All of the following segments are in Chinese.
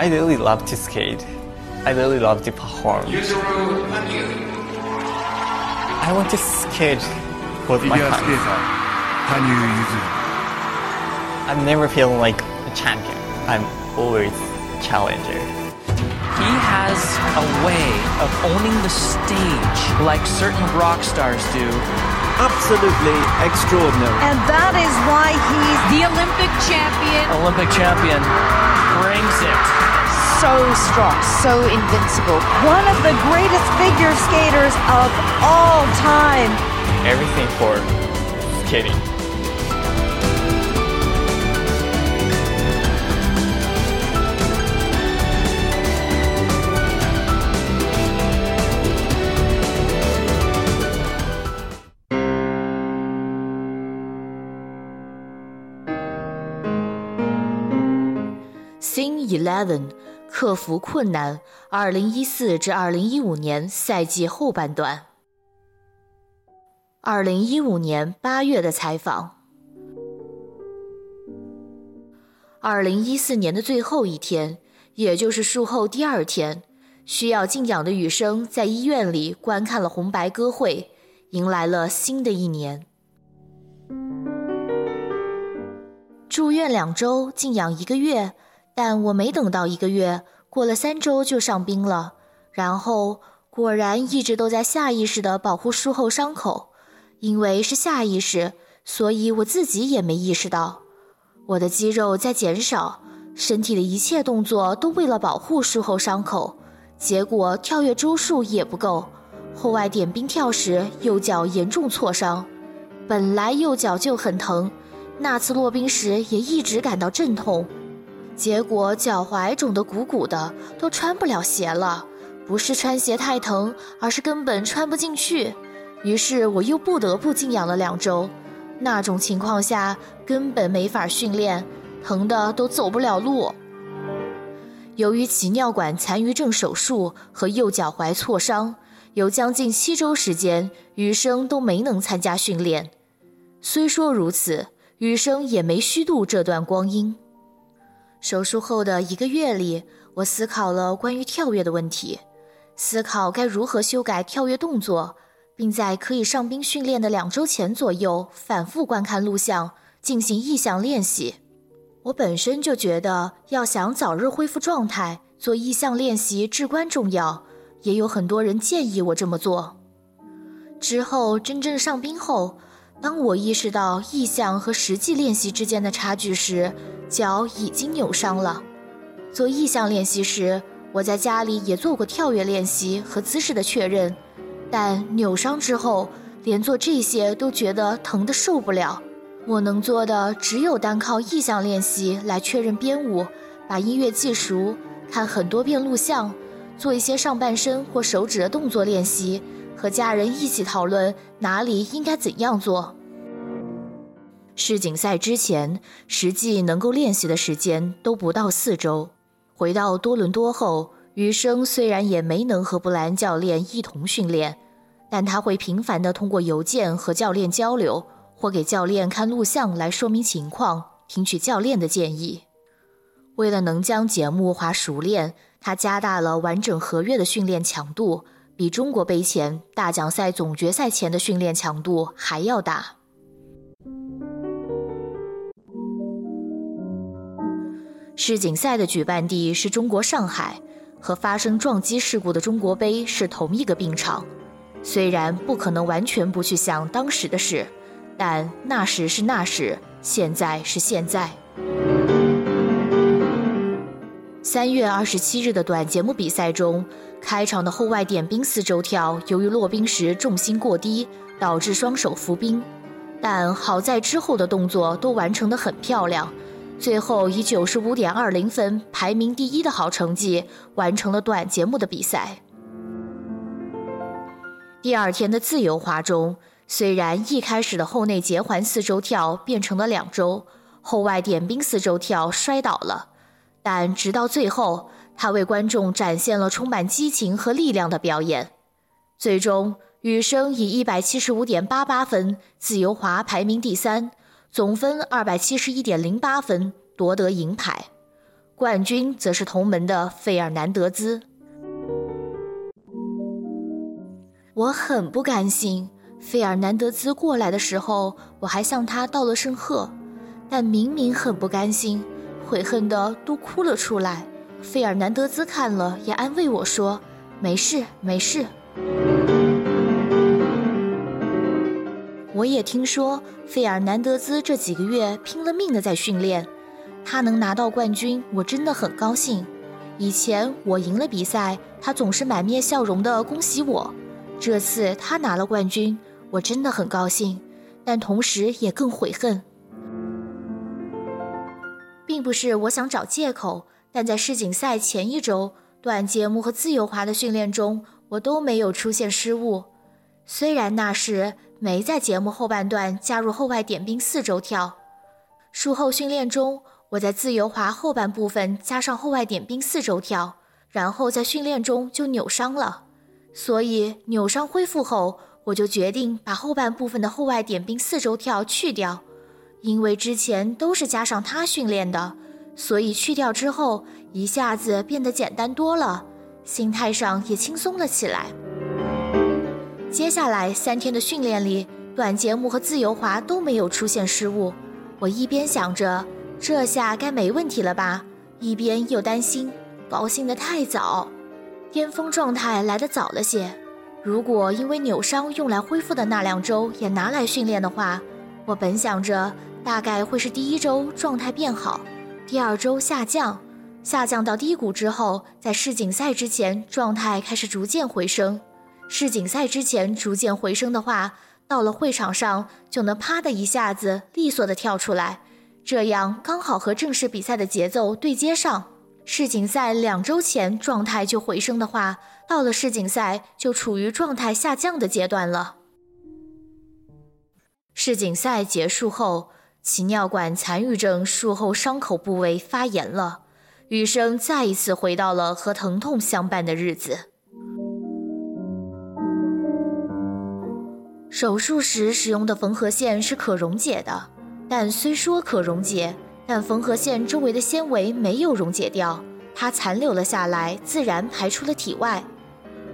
I really love to skate. I really love to perform. I want to skate with my hands. I'm never feeling like a champion. I'm always challenger. He has a way of owning the stage like certain rock stars do. Absolutely extraordinary. And that is why he's The Olympic champion. Olympic champion brings it. so strong, so invincible. One of the greatest figure skaters of all time. Everything for skating. Eleven，克服困难，二零一四至二零一五年赛季后半段。二零一五年八月的采访。二零一四年的最后一天，也就是术后第二天，需要静养的雨生在医院里观看了红白歌会，迎来了新的一年。住院两周，静养一个月，但我没等到一个月，过了三周就上冰了。然后果然一直都在下意识地保护术后伤口，因为是下意识，所以我自己也没意识到。我的肌肉在减少，身体的一切动作都为了保护术后伤口，结果跳跃周数也不够。后外点冰跳时，右脚严重挫伤，本来右脚就很疼，那次落冰时也一直感到阵痛，结果脚踝肿得鼓鼓的，都穿不了鞋了。不是穿鞋太疼，而是根本穿不进去。于是我又不得不静养了两周。那种情况下根本没法训练，疼得都走不了路。由于脐尿管残余症手术和右脚踝挫伤，有将近七周时间，余生都没能参加训练。虽说如此，余生也没虚度这段光阴。手术后的一个月里，我思考了关于跳跃的问题，思考该如何修改跳跃动作，并在可以上冰训练的两周前左右反复观看录像，进行意向练习。我本身就觉得，要想早日恢复状态，做意向练习至关重要，也有很多人建议我这么做。之后真正上冰后，当我意识到意向和实际练习之间的差距时，脚已经扭伤了。做意向练习时，我在家里也做过跳跃练习和姿势的确认，但扭伤之后，连做这些都觉得疼得受不了。我能做的只有单靠意向练习来确认编舞，把音乐记熟，看很多遍录像，做一些上半身或手指的动作练习，和家人一起讨论哪里应该怎样做。世锦赛之前，实际能够练习的时间都不到四周。回到多伦多后，余生虽然也没能和布莱恩教练一同训练，但他会频繁地通过邮件和教练交流，或给教练看录像来说明情况，听取教练的建议。为了能将节目化熟练，他加大了完整合约的训练强度，比中国杯前、大奖赛总决赛前的训练强度还要大。世锦赛的举办地是中国上海，和发生撞击事故的中国杯是同一个病场。虽然不可能完全不去想当时的事，但那时是那时，现在是现在。三月二十七日的短节目比赛中，开场的后外点冰四周跳，由于落冰时重心过低，导致双手浮冰。但好在之后的动作都完成得很漂亮，最后以九十五点二零分排名第一的好成绩完成了短节目的比赛。第二天的自由滑中，虽然一开始的后内结环四周跳变成了两周，后外点冰四周跳摔倒了，但直到最后，他为观众展现了充满激情和力量的表演。最终，羽生以一百七十五点八八分自由滑排名第三，总分二百七十一点零八分夺得银牌。冠军则是同门的费尔南德兹。我很不甘心，费尔南德兹过来的时候，我还向他道了声贺，但明明很不甘心，悔恨的都哭了出来。费尔南德兹看了也安慰我说：“没事，没事。”我也听说费尔南德兹这几个月拼了命的在训练，他能拿到冠军，我真的很高兴。以前我赢了比赛，他总是满面笑容的恭喜我。这次他拿了冠军，我真的很高兴，但同时也更悔恨。并不是我想找借口，但在世锦赛前一周，短节目和自由滑的训练中，我都没有出现失误。虽然那时没在节目后半段加入后外点冰四周跳，术后训练中，我在自由滑后半部分加上后外点冰四周跳，然后在训练中就扭伤了。所以扭伤恢复后，我就决定把后半部分的后外点冰四周跳去掉，因为之前都是加上它训练的，所以去掉之后一下子变得简单多了，心态上也轻松了起来。接下来三天的训练里，短节目和自由滑都没有出现失误。我一边想着这下该没问题了吧，一边又担心，高兴得太早。巅峰状态来得早了些。如果因为扭伤用来恢复的那两周也拿来训练的话，我本想着大概会是第一周状态变好，第二周下降，下降到低谷之后，在世锦赛之前状态开始逐渐回升。世锦赛之前逐渐回升的话，到了会场上就能啪的一下子利索的跳出来，这样刚好和正式比赛的节奏对接上。世锦赛两周前状态就回升的话，到了世锦赛就处于状态下降的阶段了。世锦赛结束后，脐尿管残余症术后伤口部位发炎了，余生再一次回到了和疼痛相伴的日子。手术时使用的缝合线是可溶解的，但虽说可溶解。但缝合线周围的纤维没有溶解掉，它残留了下来，自然排出了体外。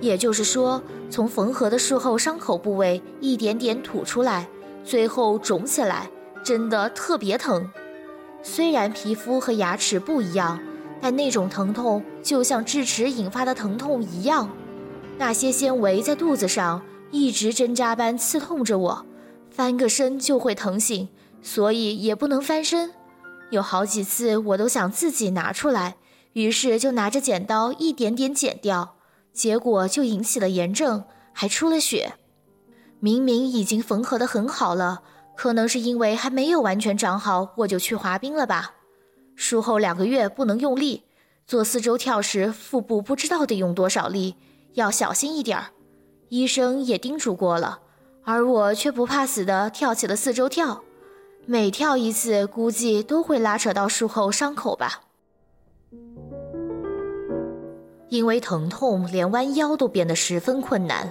也就是说，从缝合的术后伤口部位一点点吐出来，最后肿起来，真的特别疼。虽然皮肤和牙齿不一样，但那种疼痛就像智齿引发的疼痛一样。那些纤维在肚子上一直针扎般刺痛着我，翻个身就会疼醒，所以也不能翻身。有好几次，我都想自己拿出来，于是就拿着剪刀一点点剪掉，结果就引起了炎症，还出了血。明明已经缝合的很好了，可能是因为还没有完全长好，我就去滑冰了吧。术后两个月不能用力，做四周跳时腹部不知道得用多少力，要小心一点儿。医生也叮嘱过了，而我却不怕死的跳起了四周跳。每跳一次，估计都会拉扯到术后伤口吧。因为疼痛，连弯腰都变得十分困难。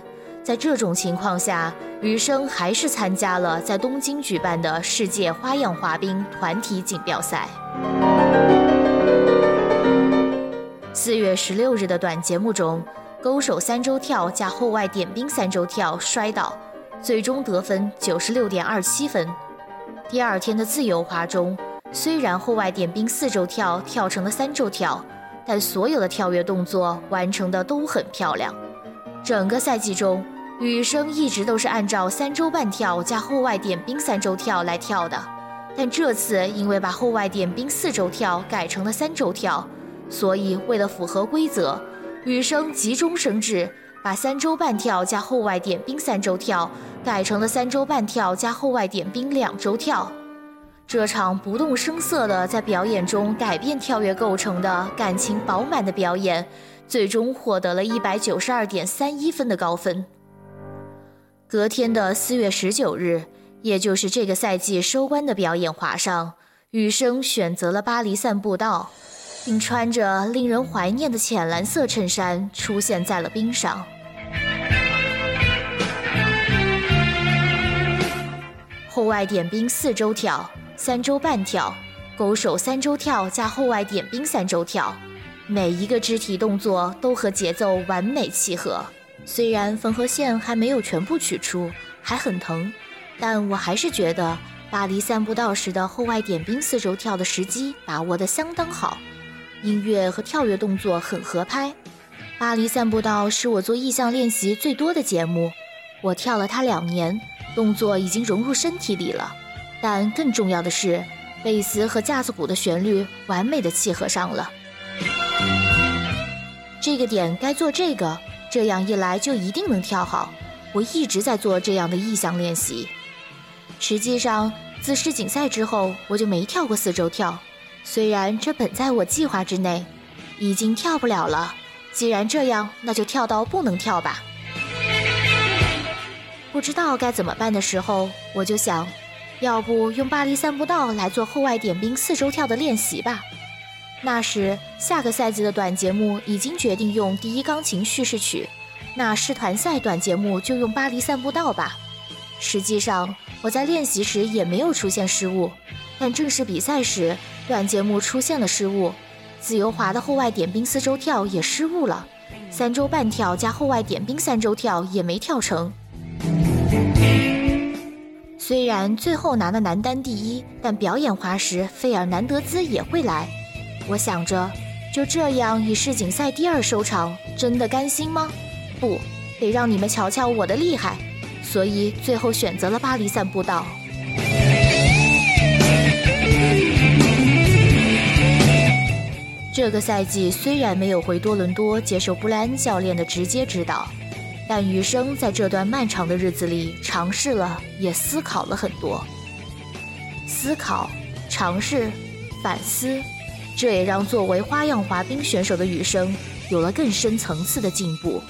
在这种情况下，余生还是参加了在东京举办的世界花样滑冰团体锦标赛。四月十六日的短节目中，勾手三周跳加后外点冰三周跳摔倒，最终得分九十六点二七分。第二天的自由滑中，虽然后外点冰四周跳跳成了三周跳，但所有的跳跃动作完成的都很漂亮。整个赛季中，羽生一直都是按照三周半跳加后外点冰三周跳来跳的，但这次因为把后外点冰四周跳改成了三周跳，所以为了符合规则，羽生急中生智。把三周半跳加后外点冰三周跳改成了三周半跳加后外点冰两周跳。这场不动声色的在表演中改变跳跃构成的感情饱满的表演，最终获得了一百九十二点三一分的高分。隔天的四月十九日，也就是这个赛季收官的表演滑上，羽生选择了巴黎散步道。并穿着令人怀念的浅蓝色衬衫出现在了冰上。后外点冰四周跳、三周半跳、勾手三周跳加后外点冰三周跳，每一个肢体动作都和节奏完美契合。虽然缝合线还没有全部取出，还很疼，但我还是觉得巴黎散步道时的后外点冰四周跳的时机把握得相当好，音乐和跳跃动作很合拍。巴黎散步道是我做意向练习最多的节目，我跳了它两年，动作已经融入身体里了。但更重要的是，贝斯和架子鼓的旋律完美的契合上了。这个点该做这个，这样一来就一定能跳好。我一直在做这样的意向练习。实际上，自世锦赛之后，我就没跳过四周跳。虽然这本在我计划之内，已经跳不了了。既然这样，那就跳到不能跳吧。不知道该怎么办的时候，我就想，要不用巴黎散步道来做后外点冰四周跳的练习吧。那时下个赛季的短节目已经决定用第一钢琴叙事曲，那师团赛短节目就用巴黎散步道吧。实际上我在练习时也没有出现失误，但正式比赛时短节目出现了失误。自由滑的后外点冰四周跳也失误了，三周半跳加后外点冰三周跳也没跳成。虽然最后拿了男单第一，但表演滑时费尔南德兹也会来。我想着，就这样以世锦赛第二收场，真的甘心吗？不，得让你们瞧瞧我的厉害。所以最后选择了巴黎散步道。这个赛季虽然没有回多伦多接受布莱恩教练的直接指导，但余生在这段漫长的日子里尝试了，也思考了很多。思考、尝试、反思，这也让作为花样滑冰选手的雨生有了更深层次的进步。